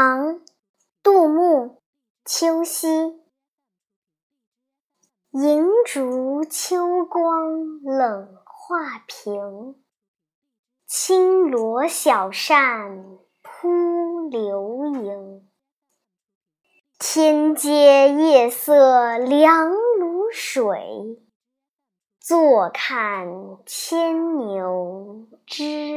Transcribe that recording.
唐杜牧秋夕银烛秋光冷画屏轻罗小扇扑流萤。天阶夜色凉如水坐看牵牛织